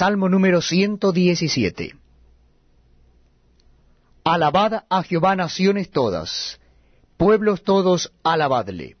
Salmo número 117. Alabad a Jehová naciones todas, pueblos todos, alabadle.